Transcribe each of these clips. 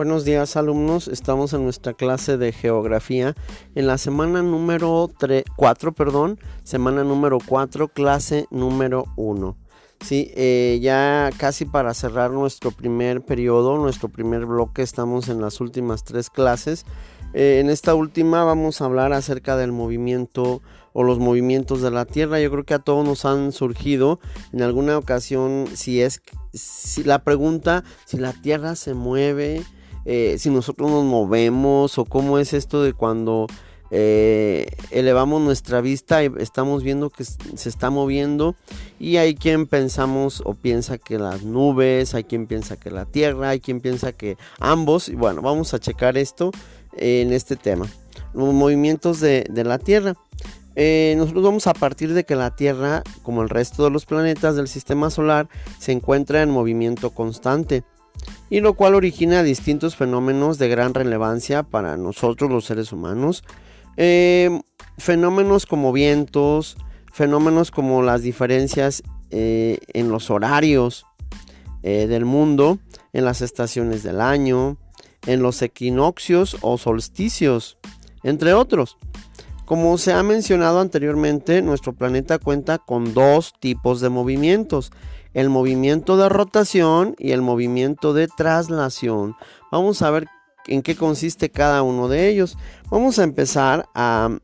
Buenos días alumnos, estamos en nuestra clase de geografía en la semana número 4, perdón, semana número 4, clase número 1. Sí, eh, ya casi para cerrar nuestro primer periodo, nuestro primer bloque, estamos en las últimas tres clases. Eh, en esta última vamos a hablar acerca del movimiento o los movimientos de la Tierra. Yo creo que a todos nos han surgido en alguna ocasión si es si la pregunta si la Tierra se mueve eh, si nosotros nos movemos o cómo es esto de cuando eh, elevamos nuestra vista y estamos viendo que se está moviendo y hay quien pensamos o piensa que las nubes, hay quien piensa que la tierra, hay quien piensa que ambos y bueno, vamos a checar esto en este tema, los movimientos de, la tierra. Eh, nosotros vamos a partir de que la Tierra, como el resto de los planetas del sistema solar, se encuentra en movimiento constante y lo cual origina distintos fenómenos de gran relevancia para nosotros los seres humanos. Em, fenómenos como vientos, fenómenos como las diferencias eh, en los horarios eh, del mundo, en las estaciones del año, en los equinoccios o solsticios, entre otros. Como se ha mencionado anteriormente, nuestro planeta cuenta con dos tipos de movimientos, el movimiento de rotación y el movimiento de traslación. Vamos a ver en qué consiste cada uno de ellos. Vamos a empezar a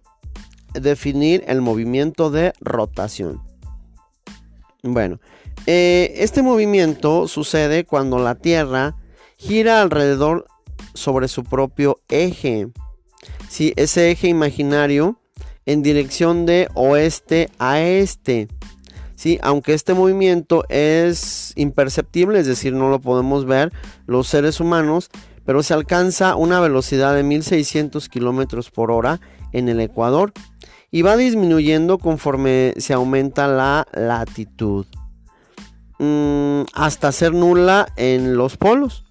definir el movimiento de rotación. Bueno, eh, este movimiento sucede cuando la Tierra gira alrededor sobre su propio eje. Si ese eje imaginario en dirección de oeste a este. ¿Sí? Aunque este movimiento es imperceptible, es decir, no lo podemos ver los seres humanos, pero se alcanza una velocidad de 1600 kilómetros por hora en el Ecuador y va disminuyendo conforme se aumenta la latitud mm, hasta ser nula en los polos.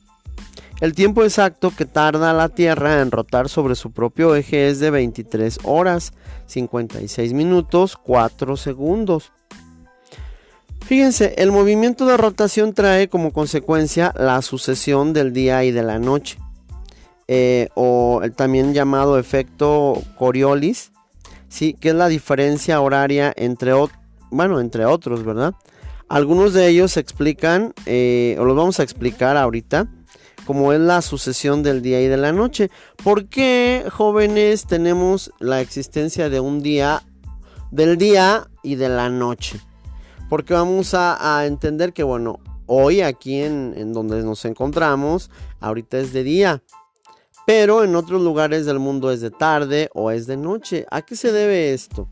El tiempo exacto que tarda la Tierra en rotar sobre su propio eje es de 23 horas, 56 minutos, 4 segundos. Fíjense, el movimiento de rotación trae como consecuencia la sucesión del día y de la noche, eh, o el también llamado efecto Coriolis, ¿sí? que es la diferencia horaria entre, bueno, entre otros, ¿verdad? Algunos de ellos explican, eh, o los vamos a explicar ahorita, como es la sucesión del día y de la noche. ¿Por qué, jóvenes, tenemos la existencia de un día, del día y de la noche? Porque vamos a, entender que, bueno, hoy aquí en, donde nos encontramos, ahorita es de día, pero en otros lugares del mundo es de tarde o es de noche. ¿A qué se debe esto?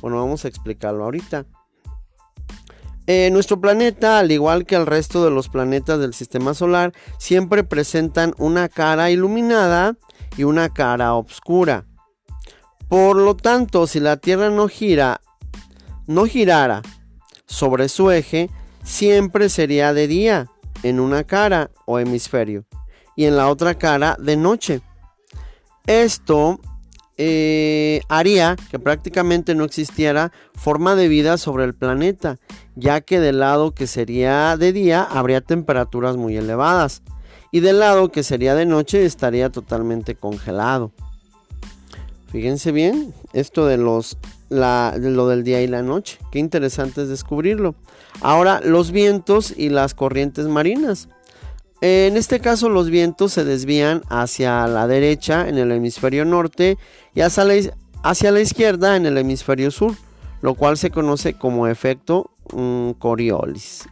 Bueno, vamos a explicarlo ahorita. Eh, nuestro planeta, al igual que el resto de los planetas del sistema solar, siempre presentan una cara iluminada y una cara oscura. Por lo tanto, si la Tierra no gira, no girara sobre su eje siempre sería de día en una cara o hemisferio y en la otra cara de noche. Esto eh, haría que prácticamente no existiera forma de vida sobre el planeta, ya que del lado que sería de día habría temperaturas muy elevadas y del lado que sería de noche estaría totalmente congelado. Fíjense bien, esto de los lo del día y la noche. Qué interesante es descubrirlo. Ahora, los vientos y las corrientes marinas. En este caso, los vientos se desvían hacia la derecha en el hemisferio norte y hacia la, izquierda en el hemisferio sur, lo cual se conoce como efecto mm, Coriolis.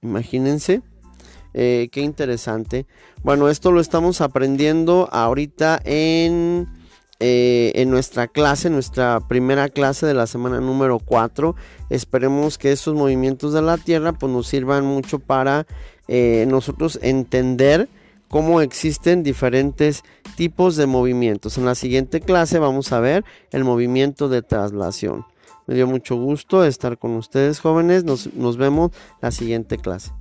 Imagínense. Eh, qué interesante. Bueno, esto lo estamos aprendiendo ahorita en eh, en nuestra clase, nuestra primera clase de la semana número 4. Esperemos que esos movimientos de la Tierra pues, nos sirvan mucho para eh, nosotros entender cómo existen diferentes tipos de movimientos. En la siguiente clase vamos a ver el movimiento de traslación. Me dio mucho gusto estar con ustedes jóvenes. Nos, nos vemos la siguiente clase.